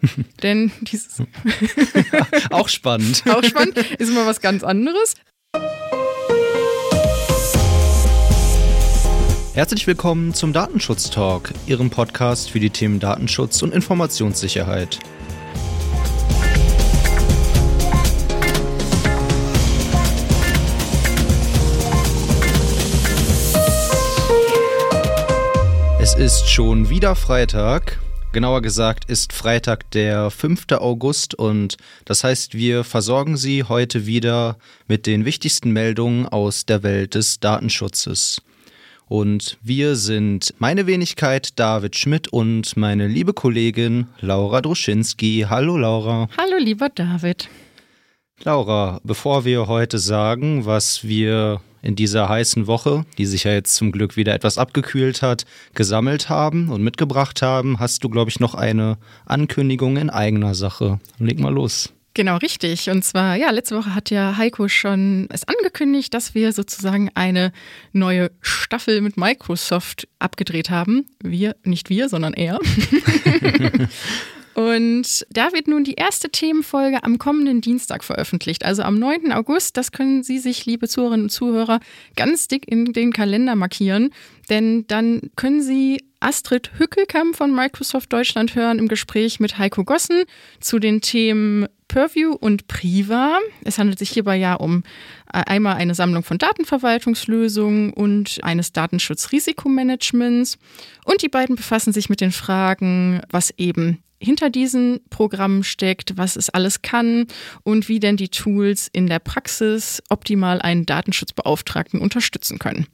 Denn dieses. auch spannend. auch spannend. Ist immer was ganz anderes. Herzlich willkommen zum Datenschutz Talk, Ihrem Podcast für die Themen Datenschutz und Informationssicherheit. Es ist schon wieder Freitag. Genauer gesagt ist Freitag der 5. August und das heißt, wir versorgen Sie heute wieder mit den wichtigsten Meldungen aus der Welt des Datenschutzes. Und wir sind meine Wenigkeit David Schmidt und meine liebe Kollegin Laura Druschinski. Hallo Laura. Hallo lieber David. Laura, bevor wir heute sagen, was wir in dieser heißen Woche, die sich ja jetzt zum Glück wieder etwas abgekühlt hat, gesammelt haben und mitgebracht haben, hast du, glaube ich, noch eine Ankündigung in eigener Sache. Leg mal los. Genau, richtig. Und zwar, ja, letzte Woche hat ja Heiko schon es angekündigt, dass wir sozusagen eine neue Staffel mit Microsoft abgedreht haben. Wir, nicht wir, sondern er. Und da wird nun die erste Themenfolge am kommenden Dienstag veröffentlicht, also am 9. August. Das können Sie sich, liebe Zuhörerinnen und Zuhörer, ganz dick in den Kalender markieren, denn dann können Sie Astrid Hückelkamp von Microsoft Deutschland hören im Gespräch mit Heiko Gossen zu den Themen Purview und Priva. Es handelt sich hierbei ja um äh, einmal eine Sammlung von Datenverwaltungslösungen und eines Datenschutzrisikomanagements. Und die beiden befassen sich mit den Fragen, was eben hinter diesen Programmen steckt, was es alles kann und wie denn die Tools in der Praxis optimal einen Datenschutzbeauftragten unterstützen können.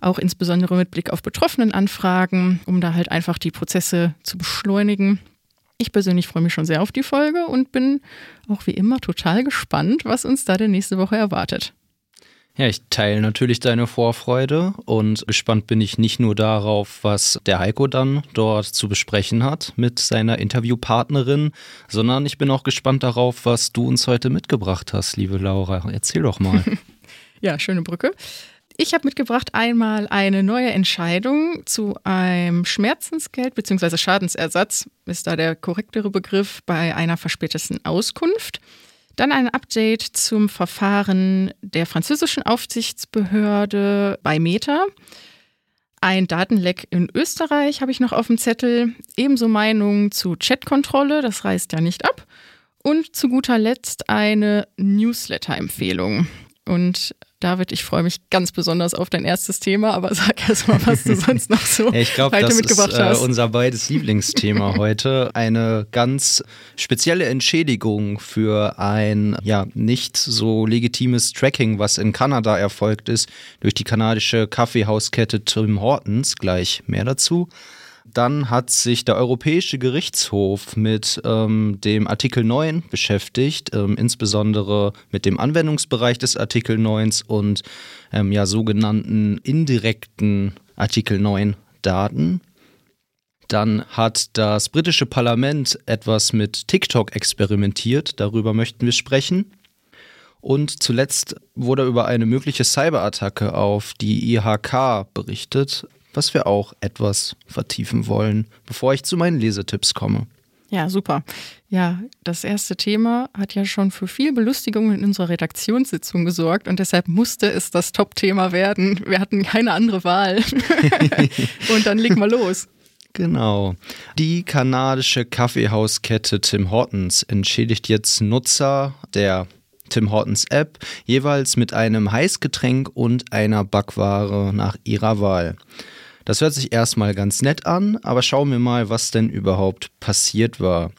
Auch insbesondere mit Blick auf betroffenen Anfragen, um da halt einfach die Prozesse zu beschleunigen. Ich persönlich freue mich schon sehr auf die Folge und bin auch wie immer total gespannt, was uns da der nächste Woche erwartet. Ja, ich teile natürlich deine Vorfreude und gespannt bin ich nicht nur darauf, was der Heiko dann dort zu besprechen hat mit seiner Interviewpartnerin, sondern ich bin auch gespannt darauf, was du uns heute mitgebracht hast, liebe Laura. Erzähl doch mal. ja, schöne Brücke. Ich habe mitgebracht einmal eine neue Entscheidung zu einem Schmerzensgeld bzw. Schadensersatz, ist da der korrektere Begriff, bei einer verspäteten Auskunft. Dann ein Update zum Verfahren der französischen Aufsichtsbehörde bei Meta. Ein Datenleck in Österreich habe ich noch auf dem Zettel. Ebenso Meinungen zu Chatkontrolle, das reißt ja nicht ab. Und zu guter Letzt eine Newsletter-Empfehlung. Und David, ich freue mich ganz besonders auf dein erstes Thema, aber sag erst mal, was du sonst noch so ich glaub, heute das mitgebracht ist, hast. Äh, unser beides Lieblingsthema heute. Eine ganz spezielle Entschädigung für ein ja nicht so legitimes Tracking, was in Kanada erfolgt ist, durch die kanadische Kaffeehauskette Tim Hortons. Gleich mehr dazu. Dann hat sich der Europäische Gerichtshof mit ähm, dem Artikel 9 beschäftigt, ähm, insbesondere mit dem Anwendungsbereich des Artikel 9 und ähm, ja, sogenannten indirekten Artikel 9 Daten. Dann hat das britische Parlament etwas mit TikTok experimentiert, darüber möchten wir sprechen. Und zuletzt wurde über eine mögliche Cyberattacke auf die IHK berichtet was wir auch etwas vertiefen wollen, bevor ich zu meinen Lesetipps komme. Ja, super. Ja, das erste Thema hat ja schon für viel Belustigung in unserer Redaktionssitzung gesorgt und deshalb musste es das Top-Thema werden. Wir hatten keine andere Wahl. und dann leg mal los. Genau. Die kanadische Kaffeehauskette Tim Hortons entschädigt jetzt Nutzer der Tim Hortons App jeweils mit einem Heißgetränk und einer Backware nach ihrer Wahl. Das hört sich erstmal ganz nett an, aber schauen wir mal, was denn überhaupt passiert war.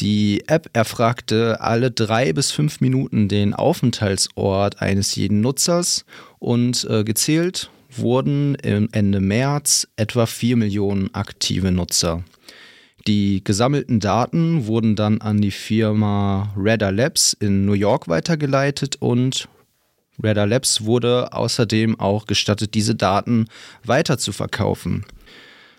Die App erfragte alle drei bis fünf Minuten den Aufenthaltsort eines jeden Nutzers und äh, gezählt wurden Ende März etwa vier Millionen aktive Nutzer. Die gesammelten Daten wurden dann an die Firma Radar Labs in New York weitergeleitet und Radar Labs wurde außerdem auch gestattet, diese Daten weiter zu verkaufen.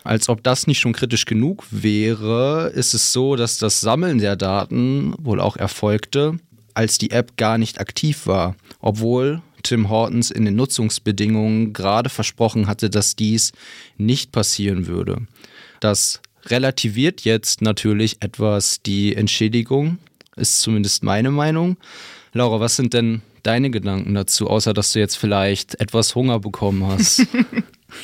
Als ob das nicht schon kritisch genug wäre, ist es so, dass das Sammeln der Daten wohl auch erfolgte, als die App gar nicht aktiv war, obwohl Tim Hortons in den Nutzungsbedingungen gerade versprochen hatte, dass dies nicht passieren würde. Das relativiert jetzt natürlich etwas die Entschädigung, ist zumindest meine Meinung. Laura, was sind denn deine Gedanken dazu, außer dass du jetzt vielleicht etwas Hunger bekommen hast?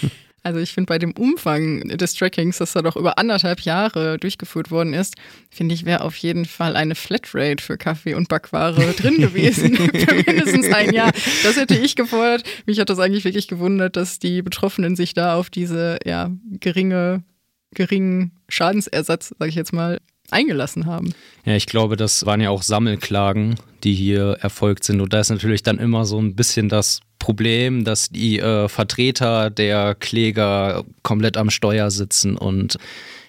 Also ich finde bei dem Umfang des Trackings, das da doch über anderthalb Jahre durchgeführt worden ist, finde ich, wäre auf jeden Fall eine Flatrate für Kaffee und Backware drin gewesen für mindestens ein Jahr. Das hätte ich gefordert. Mich hat das eigentlich wirklich gewundert, dass die Betroffenen sich da auf diese ja, geringe, geringen Schadensersatz, sage ich jetzt mal, eingelassen haben. Ja, ich glaube, das waren ja auch Sammelklagen, die hier erfolgt sind. Und da ist natürlich dann immer so ein bisschen das Problem, dass die äh, Vertreter der Kläger komplett am Steuer sitzen und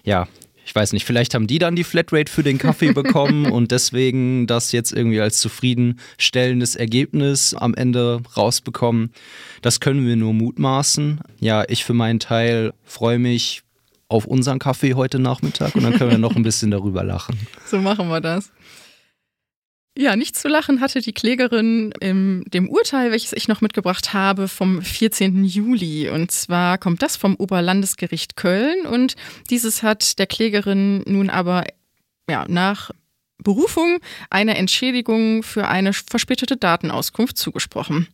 ja, ich weiß nicht, vielleicht haben die dann die Flatrate für den Kaffee bekommen und deswegen das jetzt irgendwie als zufriedenstellendes Ergebnis am Ende rausbekommen. Das können wir nur mutmaßen. Ja, ich für meinen Teil freue mich auf unseren Kaffee heute Nachmittag und dann können wir noch ein bisschen darüber lachen. So machen wir das. Ja, nicht zu lachen hatte die Klägerin in dem Urteil, welches ich noch mitgebracht habe, vom 14. Juli. Und zwar kommt das vom Oberlandesgericht Köln und dieses hat der Klägerin nun aber ja, nach Berufung eine Entschädigung für eine verspätete Datenauskunft zugesprochen.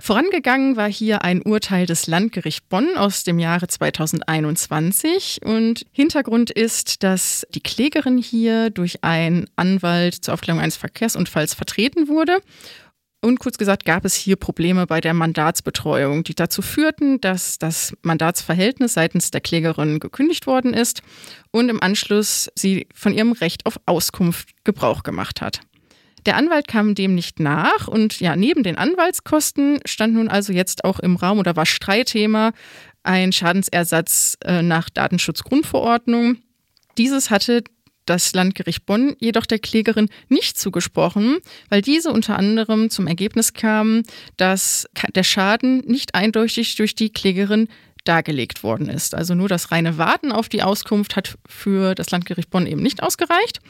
Vorangegangen war hier ein Urteil des Landgericht Bonn aus dem Jahre 2021 und Hintergrund ist, dass die Klägerin hier durch einen Anwalt zur Aufklärung eines Verkehrsunfalls vertreten wurde. Und kurz gesagt gab es hier Probleme bei der Mandatsbetreuung, die dazu führten, dass das Mandatsverhältnis seitens der Klägerin gekündigt worden ist und im Anschluss sie von ihrem Recht auf Auskunft Gebrauch gemacht hat. Der Anwalt kam dem nicht nach und ja, neben den Anwaltskosten stand nun also jetzt auch im Raum oder war Streitthema ein Schadensersatz äh, nach Datenschutzgrundverordnung. Dieses hatte das Landgericht Bonn jedoch der Klägerin nicht zugesprochen, weil diese unter anderem zum Ergebnis kam, dass der Schaden nicht eindeutig durch die Klägerin dargelegt worden ist. Also nur das reine Warten auf die Auskunft hat für das Landgericht Bonn eben nicht ausgereicht.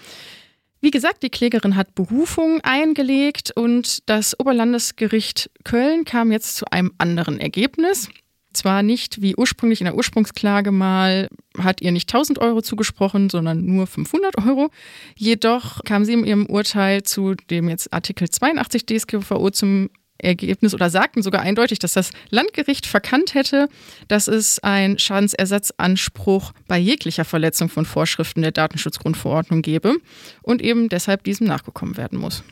Wie gesagt, die Klägerin hat Berufung eingelegt und das Oberlandesgericht Köln kam jetzt zu einem anderen Ergebnis. Zwar nicht wie ursprünglich in der Ursprungsklage mal, hat ihr nicht 1000 Euro zugesprochen, sondern nur 500 Euro. Jedoch kam sie in ihrem Urteil zu dem jetzt Artikel 82 DSGVO zum Ergebnis oder sagten sogar eindeutig, dass das Landgericht verkannt hätte, dass es einen Schadensersatzanspruch bei jeglicher Verletzung von Vorschriften der Datenschutzgrundverordnung gebe und eben deshalb diesem nachgekommen werden muss.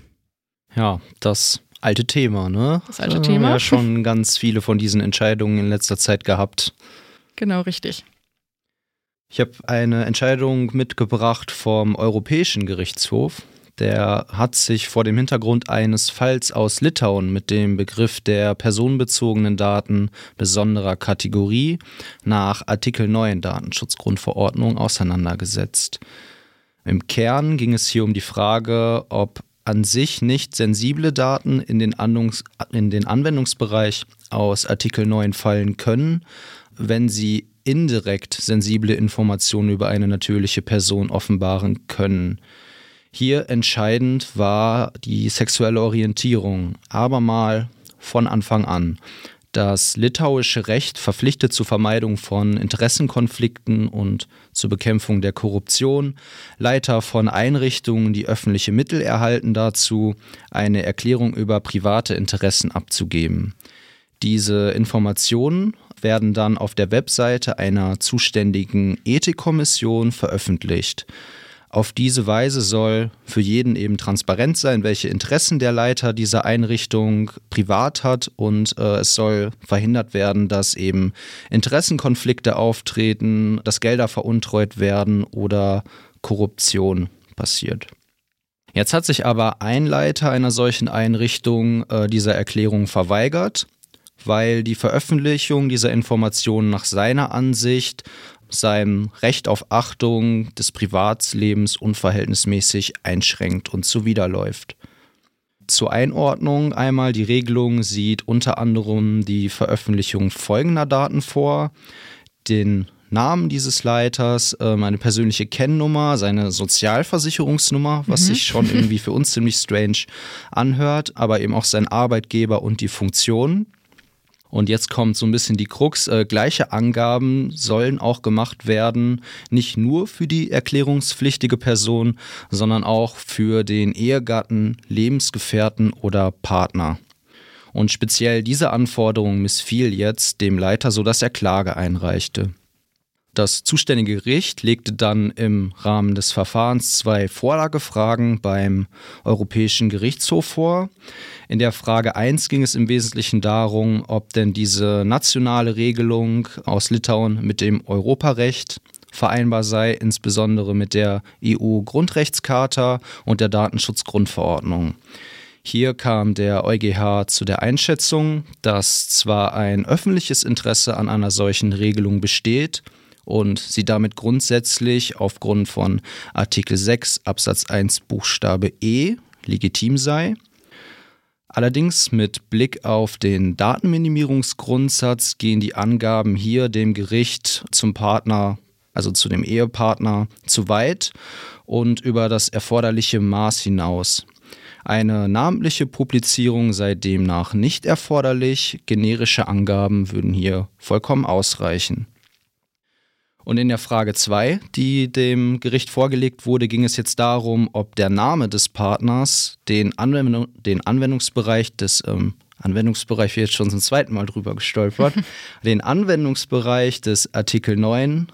Ja, das alte Thema, ne? Das alte Thema. Wir haben ja schon ganz viele von diesen Entscheidungen in letzter Zeit gehabt. Genau, richtig. Ich habe eine Entscheidung mitgebracht vom Europäischen Gerichtshof der hat sich vor dem Hintergrund eines Falls aus Litauen mit dem Begriff der personenbezogenen Daten besonderer Kategorie nach Artikel 9 Datenschutzgrundverordnung auseinandergesetzt. Im Kern ging es hier um die Frage, ob an sich nicht sensible Daten in den, Anwendungs in den Anwendungsbereich aus Artikel 9 fallen können, wenn sie indirekt sensible Informationen über eine natürliche Person offenbaren können. Hier entscheidend war die sexuelle Orientierung, aber mal von Anfang an. Das litauische Recht verpflichtet zur Vermeidung von Interessenkonflikten und zur Bekämpfung der Korruption Leiter von Einrichtungen, die öffentliche Mittel erhalten, dazu, eine Erklärung über private Interessen abzugeben. Diese Informationen werden dann auf der Webseite einer zuständigen Ethikkommission veröffentlicht. Auf diese Weise soll für jeden eben transparent sein, welche Interessen der Leiter dieser Einrichtung privat hat und äh, es soll verhindert werden, dass eben Interessenkonflikte auftreten, dass Gelder veruntreut werden oder Korruption passiert. Jetzt hat sich aber ein Leiter einer solchen Einrichtung äh, dieser Erklärung verweigert, weil die Veröffentlichung dieser Informationen nach seiner Ansicht sein Recht auf Achtung des Privatslebens unverhältnismäßig einschränkt und zuwiderläuft. Zur Einordnung einmal, die Regelung sieht unter anderem die Veröffentlichung folgender Daten vor. Den Namen dieses Leiters, meine ähm, persönliche Kennnummer, seine Sozialversicherungsnummer, was mhm. sich schon irgendwie für uns ziemlich strange anhört, aber eben auch sein Arbeitgeber und die Funktion. Und jetzt kommt so ein bisschen die Krux. Äh, gleiche Angaben sollen auch gemacht werden, nicht nur für die erklärungspflichtige Person, sondern auch für den Ehegatten, Lebensgefährten oder Partner. Und speziell diese Anforderung missfiel jetzt dem Leiter, sodass er Klage einreichte. Das zuständige Gericht legte dann im Rahmen des Verfahrens zwei Vorlagefragen beim Europäischen Gerichtshof vor. In der Frage 1 ging es im Wesentlichen darum, ob denn diese nationale Regelung aus Litauen mit dem Europarecht vereinbar sei, insbesondere mit der EU-Grundrechtscharta und der Datenschutzgrundverordnung. Hier kam der EuGH zu der Einschätzung, dass zwar ein öffentliches Interesse an einer solchen Regelung besteht, und sie damit grundsätzlich aufgrund von Artikel 6 Absatz 1 Buchstabe E legitim sei. Allerdings mit Blick auf den Datenminimierungsgrundsatz gehen die Angaben hier dem Gericht zum Partner, also zu dem Ehepartner, zu weit und über das erforderliche Maß hinaus. Eine namentliche Publizierung sei demnach nicht erforderlich, generische Angaben würden hier vollkommen ausreichen. Und in der Frage 2, die dem Gericht vorgelegt wurde, ging es jetzt darum, ob der Name des Partners den, Anwendung, den Anwendungsbereich des ähm, Anwendungsbereich wird jetzt schon zum zweiten Mal drüber gestolpert, den Anwendungsbereich des Artikel 9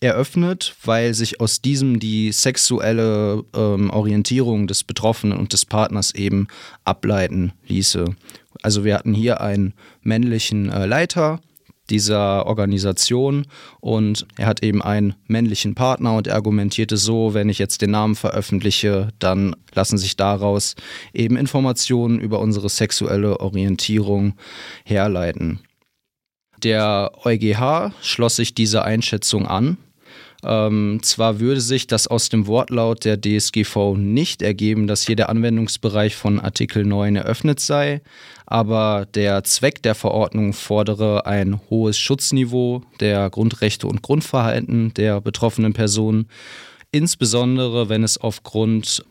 eröffnet, weil sich aus diesem die sexuelle ähm, Orientierung des Betroffenen und des Partners eben ableiten ließe. Also wir hatten hier einen männlichen äh, Leiter, dieser Organisation und er hat eben einen männlichen Partner und er argumentierte so, wenn ich jetzt den Namen veröffentliche, dann lassen sich daraus eben Informationen über unsere sexuelle Orientierung herleiten. Der EuGH schloss sich dieser Einschätzung an ähm, zwar würde sich das aus dem Wortlaut der DSGV nicht ergeben, dass hier der Anwendungsbereich von Artikel 9 eröffnet sei, aber der Zweck der Verordnung fordere ein hohes Schutzniveau der Grundrechte und Grundverhalten der betroffenen Personen, insbesondere wenn es aufgrund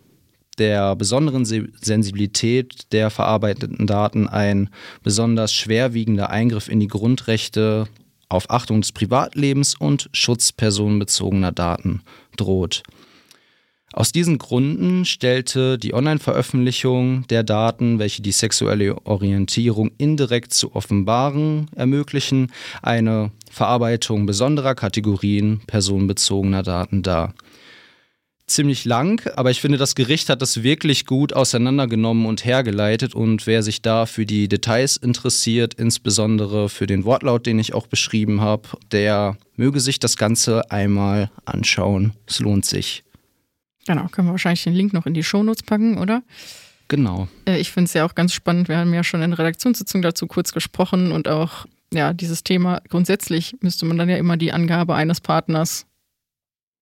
der besonderen Sensibilität der verarbeiteten Daten ein besonders schwerwiegender Eingriff in die Grundrechte auf Achtung des Privatlebens und Schutz personenbezogener Daten droht. Aus diesen Gründen stellte die Online-Veröffentlichung der Daten, welche die sexuelle Orientierung indirekt zu offenbaren ermöglichen, eine Verarbeitung besonderer Kategorien personenbezogener Daten dar ziemlich lang, aber ich finde, das Gericht hat das wirklich gut auseinandergenommen und hergeleitet. Und wer sich da für die Details interessiert, insbesondere für den Wortlaut, den ich auch beschrieben habe, der möge sich das Ganze einmal anschauen. Es lohnt sich. Genau, können wir wahrscheinlich den Link noch in die Shownotes packen, oder? Genau. Äh, ich finde es ja auch ganz spannend. Wir haben ja schon in der Redaktionssitzung dazu kurz gesprochen und auch ja, dieses Thema grundsätzlich müsste man dann ja immer die Angabe eines Partners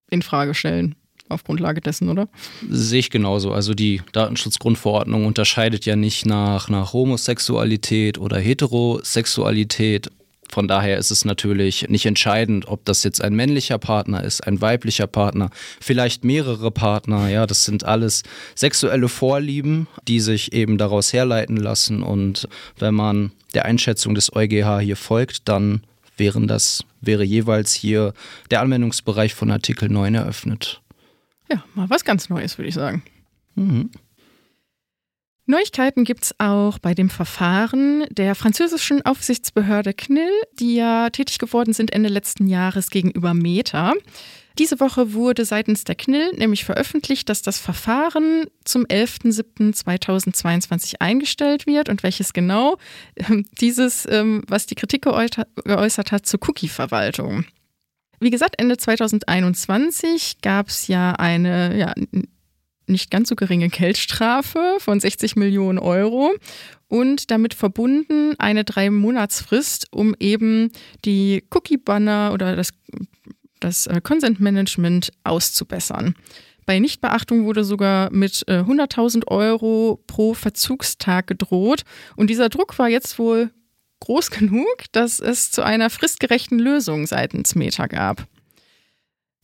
in Frage stellen auf Grundlage dessen, oder? Sehe ich genauso. Also die Datenschutzgrundverordnung unterscheidet ja nicht nach, nach Homosexualität oder Heterosexualität. Von daher ist es natürlich nicht entscheidend, ob das jetzt ein männlicher Partner ist, ein weiblicher Partner, vielleicht mehrere Partner. Ja, das sind alles sexuelle Vorlieben, die sich eben daraus herleiten lassen. Und wenn man der Einschätzung des EuGH hier folgt, dann wären das, wäre jeweils hier der Anwendungsbereich von Artikel 9 eröffnet. Ja, mal was ganz Neues, würde ich sagen. Mhm. Neuigkeiten gibt es auch bei dem Verfahren der französischen Aufsichtsbehörde CNIL, die ja tätig geworden sind Ende letzten Jahres gegenüber Meta. Diese Woche wurde seitens der CNIL nämlich veröffentlicht, dass das Verfahren zum 11.07.2022 eingestellt wird und welches genau dieses, ähm, was die Kritik geäußert hat zur Cookie-Verwaltung. Wie gesagt, Ende 2021 gab es ja eine ja, nicht ganz so geringe Geldstrafe von 60 Millionen Euro und damit verbunden eine drei Monatsfrist, um eben die Cookie-Banner oder das, das äh, Consent-Management auszubessern. Bei Nichtbeachtung wurde sogar mit 100.000 äh, Euro pro Verzugstag gedroht. Und dieser Druck war jetzt wohl groß genug, dass es zu einer fristgerechten Lösung seitens Meta gab.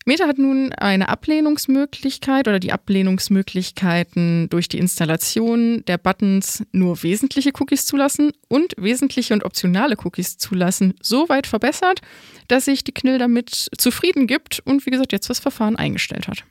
Meta hat nun eine Ablehnungsmöglichkeit oder die Ablehnungsmöglichkeiten durch die Installation der Buttons nur wesentliche Cookies zulassen und wesentliche und optionale Cookies zulassen so weit verbessert, dass sich die KNIL damit zufrieden gibt und wie gesagt jetzt das Verfahren eingestellt hat.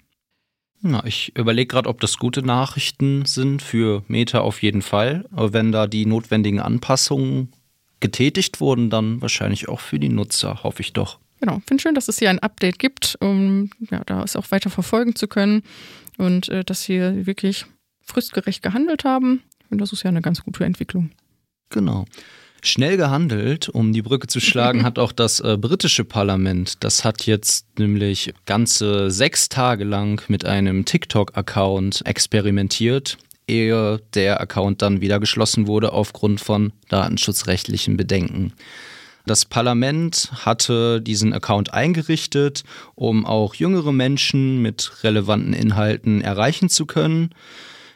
Na, ich überlege gerade, ob das gute Nachrichten sind für Meta auf jeden Fall. Wenn da die notwendigen Anpassungen getätigt wurden, dann wahrscheinlich auch für die Nutzer, hoffe ich doch. Genau, finde schön, dass es hier ein Update gibt, um ja, da es auch weiter verfolgen zu können und äh, dass sie wirklich fristgerecht gehandelt haben. Und das ist ja eine ganz gute Entwicklung. Genau. Schnell gehandelt, um die Brücke zu schlagen, hat auch das äh, britische Parlament. Das hat jetzt nämlich ganze sechs Tage lang mit einem TikTok-Account experimentiert, ehe der Account dann wieder geschlossen wurde aufgrund von datenschutzrechtlichen Bedenken. Das Parlament hatte diesen Account eingerichtet, um auch jüngere Menschen mit relevanten Inhalten erreichen zu können.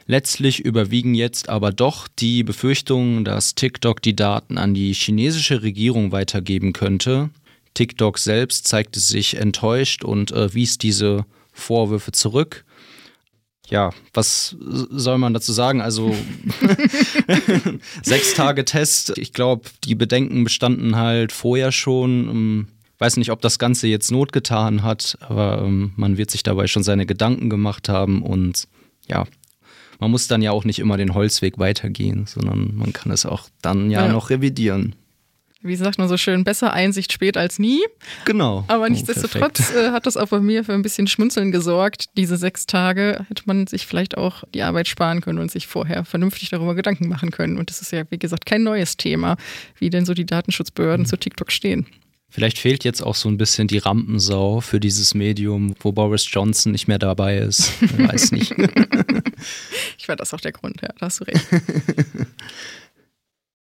Letztlich überwiegen jetzt aber doch die Befürchtungen, dass TikTok die Daten an die chinesische Regierung weitergeben könnte. TikTok selbst zeigte sich enttäuscht und äh, wies diese Vorwürfe zurück ja, was soll man dazu sagen? Also sechs Tage Test. Ich glaube, die Bedenken bestanden halt vorher schon. Ähm, weiß nicht, ob das Ganze jetzt Not getan hat, aber ähm, man wird sich dabei schon seine Gedanken gemacht haben und ja, man muss dann ja auch nicht immer den Holzweg weitergehen, sondern man kann es auch dann ja, ja. noch revidieren wie sagt man so schön, besser Einsicht spät als nie. Genau. Aber oh, nichtsdestotrotz oh, hat das auch bei mir für ein bisschen Schmunzeln gesorgt. Diese sechs Tage hätte man sich vielleicht auch die Arbeit sparen können und sich vorher vernünftig darüber Gedanken machen können. Und das ist ja, wie gesagt, kein neues Thema, wie denn so die Datenschutzbehörden mhm. zu TikTok stehen. Vielleicht fehlt jetzt auch so ein bisschen die Rampensau für dieses Medium, wo Boris Johnson nicht mehr dabei ist. Ich weiß nicht. ich war das auch der Grund, ja, da hast du recht.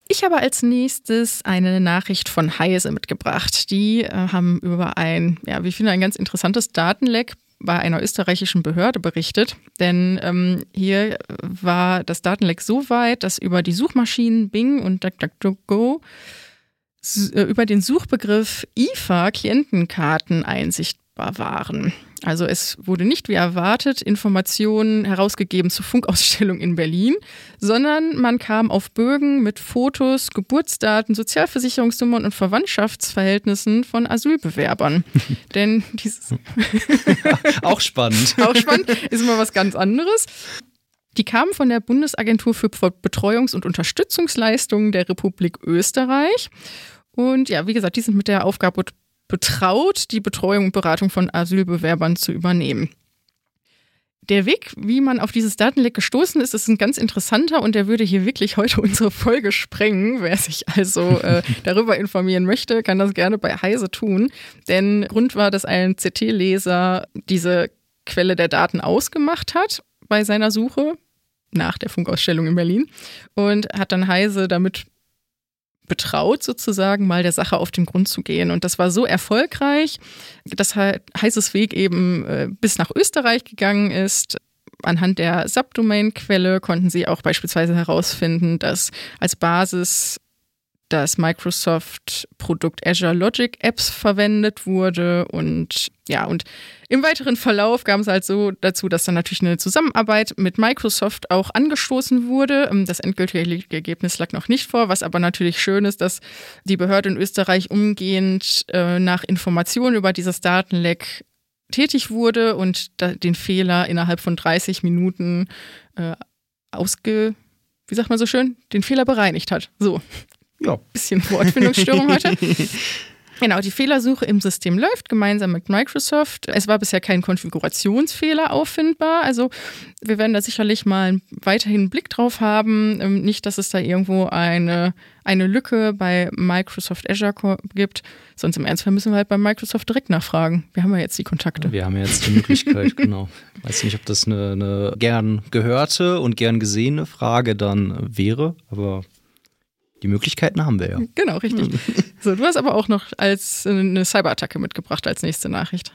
Ich habe als nächstes eine Nachricht von Heise mitgebracht. Die äh, haben über ein, ja, wie ich finde, ein ganz interessantes Datenleck bei einer österreichischen Behörde berichtet. Denn ähm, hier war das Datenleck so weit, dass über die Suchmaschinen Bing und DuckDuckGo äh, über den Suchbegriff IFA Klientenkarten einsichtbar waren. Also es wurde nicht wie erwartet Informationen herausgegeben zur Funkausstellung in Berlin, sondern man kam auf Bögen mit Fotos, Geburtsdaten, Sozialversicherungsnummern und Verwandtschaftsverhältnissen von Asylbewerbern. Denn dieses auch spannend. auch spannend ist immer was ganz anderes. Die kamen von der Bundesagentur für Betreuungs- und Unterstützungsleistungen der Republik Österreich. Und ja, wie gesagt, die sind mit der Aufgabe betraut, die Betreuung und Beratung von Asylbewerbern zu übernehmen. Der Weg, wie man auf dieses Datenleck gestoßen ist, ist ein ganz interessanter und der würde hier wirklich heute unsere Folge sprengen. Wer sich also äh, darüber informieren möchte, kann das gerne bei Heise tun. Denn Grund war, dass ein CT-Leser diese Quelle der Daten ausgemacht hat bei seiner Suche nach der Funkausstellung in Berlin und hat dann Heise damit betraut, sozusagen mal der Sache auf den Grund zu gehen. Und das war so erfolgreich, dass Heißes Weg eben äh, bis nach Österreich gegangen ist. Anhand der Subdomain-Quelle konnten sie auch beispielsweise herausfinden, dass als Basis das Microsoft-Produkt Azure Logic Apps verwendet wurde. Und ja, und im weiteren Verlauf kam es halt so dazu, dass dann natürlich eine Zusammenarbeit mit Microsoft auch angestoßen wurde. Ähm, das endgültige Ergebnis lag noch nicht vor, was aber natürlich schön ist, dass die Behörde in Österreich umgehend äh, nach Informationen über dieses Datenleck tätig wurde und den Fehler innerhalb von 30 Minuten äh, ausge wie sagt man so schön, den Fehler bereinigt hat. So. Ja. Bisschen Wortfindungsstörung heute. Genau, die Fehlersuche im System läuft gemeinsam mit Microsoft. Es war bisher kein Konfigurationsfehler auffindbar. Also wir werden da sicherlich mal weiterhin einen Blick drauf haben. Ähm, nicht, dass es da irgendwo eine, eine Lücke bei Microsoft Azure gibt. Sonst im Ernstfall müssen wir halt bei Microsoft direkt nachfragen. Wir haben ja jetzt die Kontakte. Wir haben ja jetzt die Möglichkeit, genau. Ich weiß nicht, ob das eine, eine gern gehörte und gern gesehene Frage dann wäre, aber die Möglichkeiten haben wir ja. Genau, richtig. so, du hast aber auch noch als eine Cyberattacke mitgebracht als nächste Nachricht.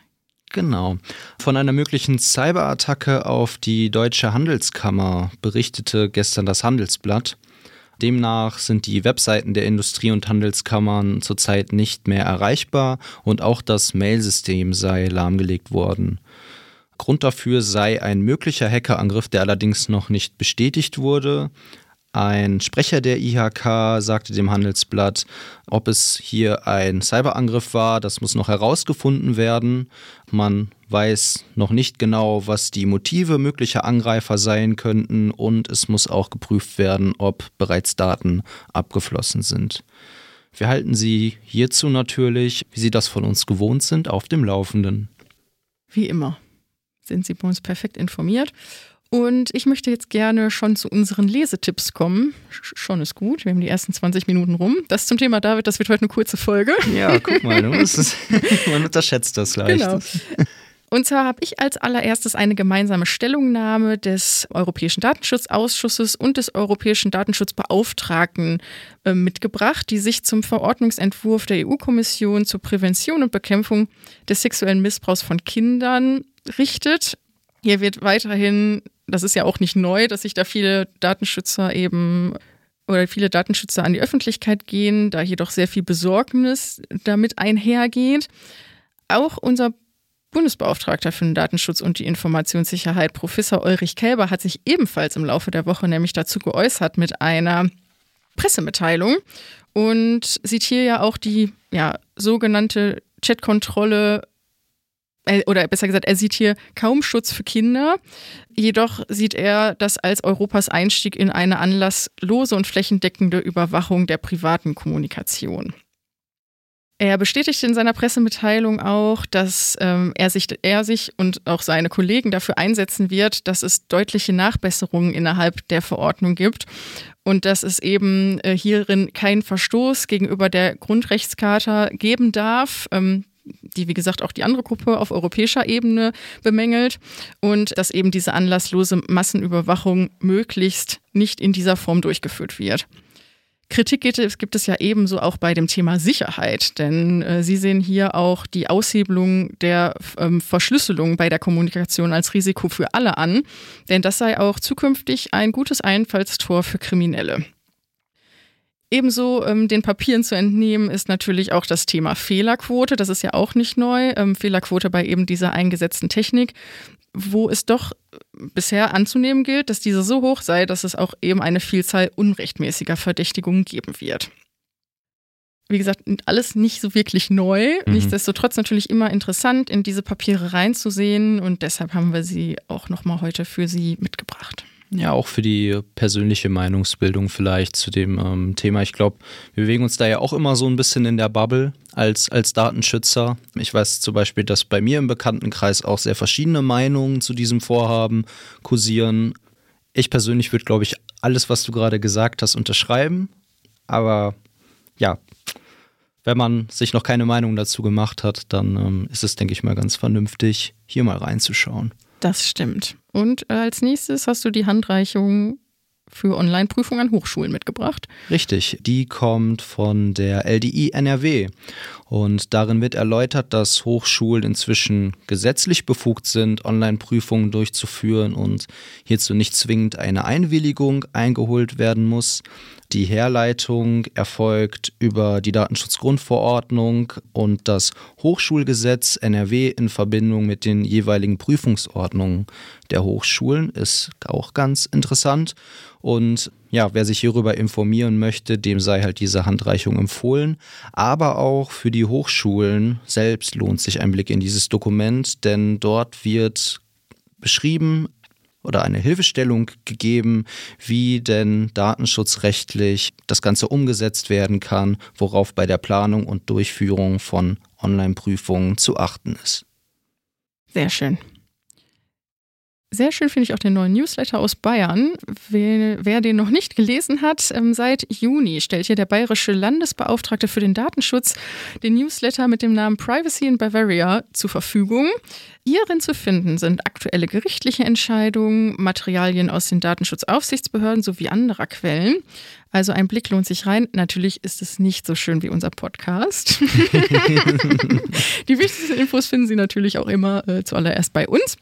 Genau. Von einer möglichen Cyberattacke auf die Deutsche Handelskammer berichtete gestern das Handelsblatt. Demnach sind die Webseiten der Industrie- und Handelskammern zurzeit nicht mehr erreichbar und auch das Mailsystem sei lahmgelegt worden. Grund dafür sei ein möglicher Hackerangriff, der allerdings noch nicht bestätigt wurde. Ein Sprecher der IHK sagte dem Handelsblatt, ob es hier ein Cyberangriff war, das muss noch herausgefunden werden. Man weiß noch nicht genau, was die Motive möglicher Angreifer sein könnten und es muss auch geprüft werden, ob bereits Daten abgeflossen sind. Wir halten Sie hierzu natürlich, wie Sie das von uns gewohnt sind, auf dem Laufenden. Wie immer sind Sie bei uns perfekt informiert. Und ich möchte jetzt gerne schon zu unseren Lesetipps kommen. Schon ist gut, wir haben die ersten 20 Minuten rum. Das zum Thema David, das wird heute eine kurze Folge. Ja, guck mal, ist, man unterschätzt das leicht. Genau. Und zwar habe ich als allererstes eine gemeinsame Stellungnahme des Europäischen Datenschutzausschusses und des Europäischen Datenschutzbeauftragten äh, mitgebracht, die sich zum Verordnungsentwurf der EU-Kommission zur Prävention und Bekämpfung des sexuellen Missbrauchs von Kindern richtet. Hier wird weiterhin das ist ja auch nicht neu, dass sich da viele Datenschützer eben oder viele Datenschützer an die Öffentlichkeit gehen, da hier doch sehr viel Besorgnis damit einhergeht. Auch unser Bundesbeauftragter für den Datenschutz und die Informationssicherheit, Professor Ulrich Kälber, hat sich ebenfalls im Laufe der Woche nämlich dazu geäußert mit einer Pressemitteilung und sieht hier ja auch die ja, sogenannte Chatkontrolle oder besser gesagt, er sieht hier kaum Schutz für Kinder. Jedoch sieht er das als Europas Einstieg in eine anlasslose und flächendeckende Überwachung der privaten Kommunikation. Er bestätigt in seiner Pressemitteilung auch, dass ähm, er, sich, er sich und auch seine Kollegen dafür einsetzen wird, dass es deutliche Nachbesserungen innerhalb der Verordnung gibt und dass es eben äh, hierin keinen Verstoß gegenüber der Grundrechtscharta geben darf. Ähm, die, wie gesagt, auch die andere Gruppe auf europäischer Ebene bemängelt und dass eben diese anlasslose Massenüberwachung möglichst nicht in dieser Form durchgeführt wird. Kritik gibt es, ja ebenso auch bei dem Thema Sicherheit, denn äh, Sie sehen hier auch die Aushebelung der ähm, Verschlüsselung bei der Kommunikation als Risiko für alle an, denn das sei auch zukünftig ein gutes Einfallstor für Kriminelle. Ebenso ähm, den Papieren zu entnehmen ist natürlich auch das Thema Fehlerquote. Das ist ja auch nicht neu. Ähm, Fehlerquote bei eben dieser eingesetzten Technik, wo es doch bisher anzunehmen gilt, dass diese so hoch sei, dass es auch eben eine Vielzahl unrechtmäßiger Verdächtigungen geben wird. Wie gesagt, alles nicht so wirklich neu. Mhm. Nichtsdestotrotz natürlich immer interessant, in diese Papiere reinzusehen und deshalb haben wir sie auch nochmal heute für Sie mitgebracht. Ja, auch für die persönliche Meinungsbildung vielleicht zu dem ähm, Thema. Ich glaube, wir bewegen uns da ja auch immer so ein bisschen in der Bubble als, als Datenschützer. Ich weiß zum Beispiel, dass bei mir im Bekanntenkreis auch sehr verschiedene Meinungen zu diesem Vorhaben kursieren. Ich persönlich würde, glaube ich, alles, was du gerade gesagt hast, unterschreiben. Aber ja, wenn man sich noch keine Meinung dazu gemacht hat, dann ähm, ist es, denke ich mal, ganz vernünftig, hier mal reinzuschauen. Das stimmt. Und äh, als nächstes hast du die Handreichung für Online-Prüfungen an Hochschulen mitgebracht. Richtig, die kommt von der LDI NRW. Und darin wird erläutert, dass Hochschulen inzwischen gesetzlich befugt sind, Online-Prüfungen durchzuführen und hierzu nicht zwingend eine Einwilligung eingeholt werden muss. Die Herleitung erfolgt über die Datenschutzgrundverordnung und das Hochschulgesetz NRW in Verbindung mit den jeweiligen Prüfungsordnungen der Hochschulen. Ist auch ganz interessant. Und ja, wer sich hierüber informieren möchte, dem sei halt diese Handreichung empfohlen. Aber auch für die Hochschulen selbst lohnt sich ein Blick in dieses Dokument, denn dort wird beschrieben, oder eine Hilfestellung gegeben, wie denn datenschutzrechtlich das Ganze umgesetzt werden kann, worauf bei der Planung und Durchführung von Online-Prüfungen zu achten ist. Sehr schön. Sehr schön finde ich auch den neuen Newsletter aus Bayern. Wer, wer, den noch nicht gelesen hat, ähm, seit Juni stellt hier der bayerische Landesbeauftragte für den Datenschutz den Newsletter mit dem Namen Privacy in Bavaria zur Verfügung. Hierin zu finden sind aktuelle gerichtliche Entscheidungen, Materialien aus den Datenschutzaufsichtsbehörden sowie anderer Quellen. Also ein Blick lohnt sich rein. Natürlich ist es nicht so schön wie unser Podcast. Die wichtigsten Infos finden Sie natürlich auch immer äh, zuallererst bei uns.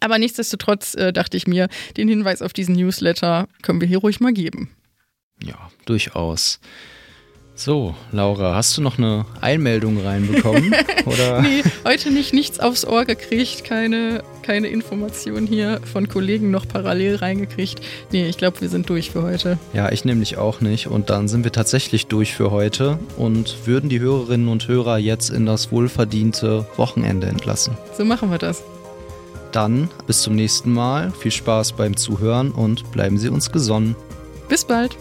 Aber nichtsdestotrotz äh, dachte ich mir, den Hinweis auf diesen Newsletter können wir hier ruhig mal geben. Ja, durchaus. So, Laura, hast du noch eine Einmeldung reinbekommen? oder? nee, heute nicht nichts aufs Ohr gekriegt, keine, keine Information hier von Kollegen noch parallel reingekriegt. Nee, ich glaube, wir sind durch für heute. Ja, ich nämlich auch nicht. Und dann sind wir tatsächlich durch für heute und würden die Hörerinnen und Hörer jetzt in das wohlverdiente Wochenende entlassen. So machen wir das. Dann bis zum nächsten Mal. Viel Spaß beim Zuhören und bleiben Sie uns gesonnen. Bis bald.